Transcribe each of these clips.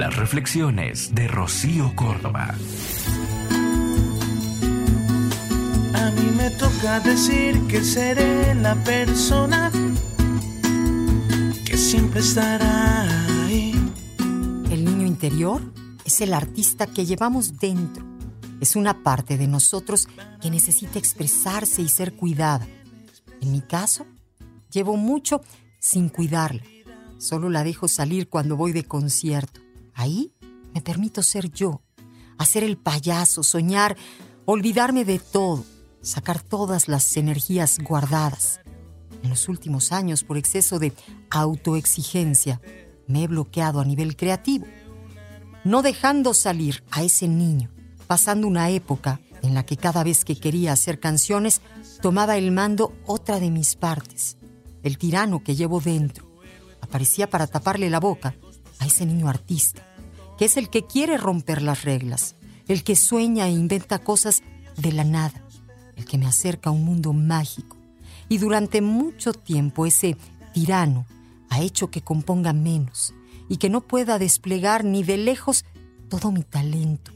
Las reflexiones de Rocío Córdoba. A mí me toca decir que seré la persona que siempre estará ahí. El niño interior es el artista que llevamos dentro. Es una parte de nosotros que necesita expresarse y ser cuidada. En mi caso, llevo mucho sin cuidarla. Solo la dejo salir cuando voy de concierto. Ahí me permito ser yo, hacer el payaso, soñar, olvidarme de todo, sacar todas las energías guardadas. En los últimos años, por exceso de autoexigencia, me he bloqueado a nivel creativo, no dejando salir a ese niño, pasando una época en la que cada vez que quería hacer canciones, tomaba el mando otra de mis partes, el tirano que llevo dentro. Aparecía para taparle la boca a ese niño artista, que es el que quiere romper las reglas, el que sueña e inventa cosas de la nada, el que me acerca a un mundo mágico. Y durante mucho tiempo ese tirano ha hecho que componga menos y que no pueda desplegar ni de lejos todo mi talento.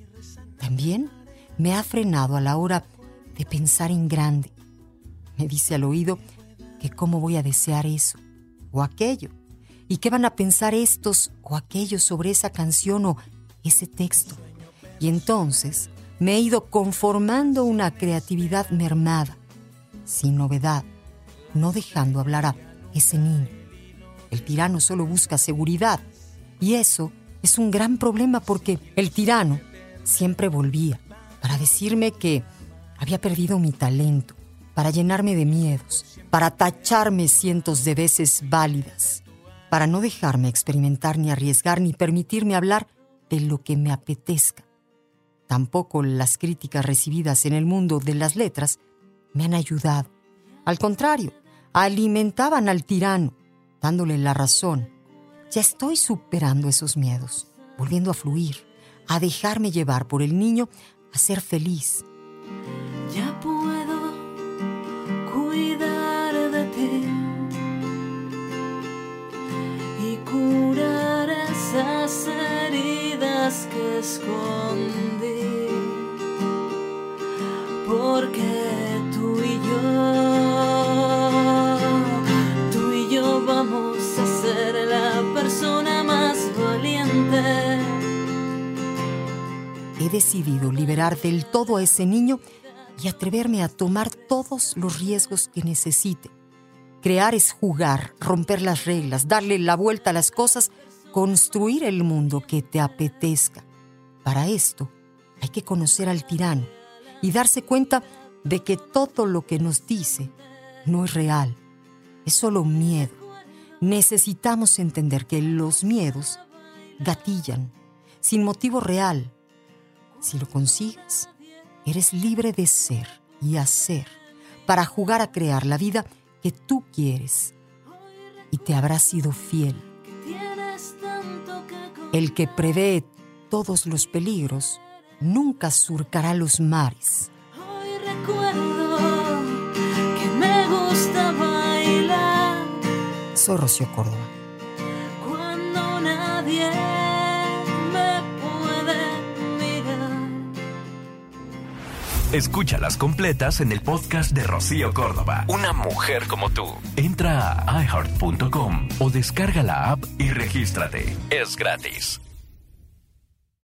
También me ha frenado a la hora de pensar en grande. Me dice al oído que cómo voy a desear eso o aquello y qué van a pensar estos o aquellos sobre esa canción o ese texto. Y entonces me he ido conformando una creatividad mermada, sin novedad, no dejando hablar a ese niño. El tirano solo busca seguridad y eso es un gran problema porque el tirano siempre volvía para decirme que había perdido mi talento, para llenarme de miedos, para tacharme cientos de veces válidas, para no dejarme experimentar ni arriesgar ni permitirme hablar de lo que me apetezca. Tampoco las críticas recibidas en el mundo de las letras me han ayudado. Al contrario, alimentaban al tirano, dándole la razón. Ya estoy superando esos miedos, volviendo a fluir, a dejarme llevar por el niño, a ser feliz. Escondí, porque tú y yo, tú y yo vamos a ser la persona más valiente. He decidido liberar del todo a ese niño y atreverme a tomar todos los riesgos que necesite. Crear es jugar, romper las reglas, darle la vuelta a las cosas, construir el mundo que te apetezca. Para esto hay que conocer al tirano y darse cuenta de que todo lo que nos dice no es real, es solo miedo. Necesitamos entender que los miedos gatillan sin motivo real. Si lo consigues, eres libre de ser y hacer para jugar a crear la vida que tú quieres y te habrás sido fiel. El que prevé todos los peligros nunca surcará los mares. Hoy recuerdo que me gusta bailar Soy Rocío Córdoba. cuando nadie me puede mirar. Escúchalas completas en el podcast de Rocío Córdoba. Una mujer como tú. Entra a iheart.com o descarga la app y regístrate. Es gratis.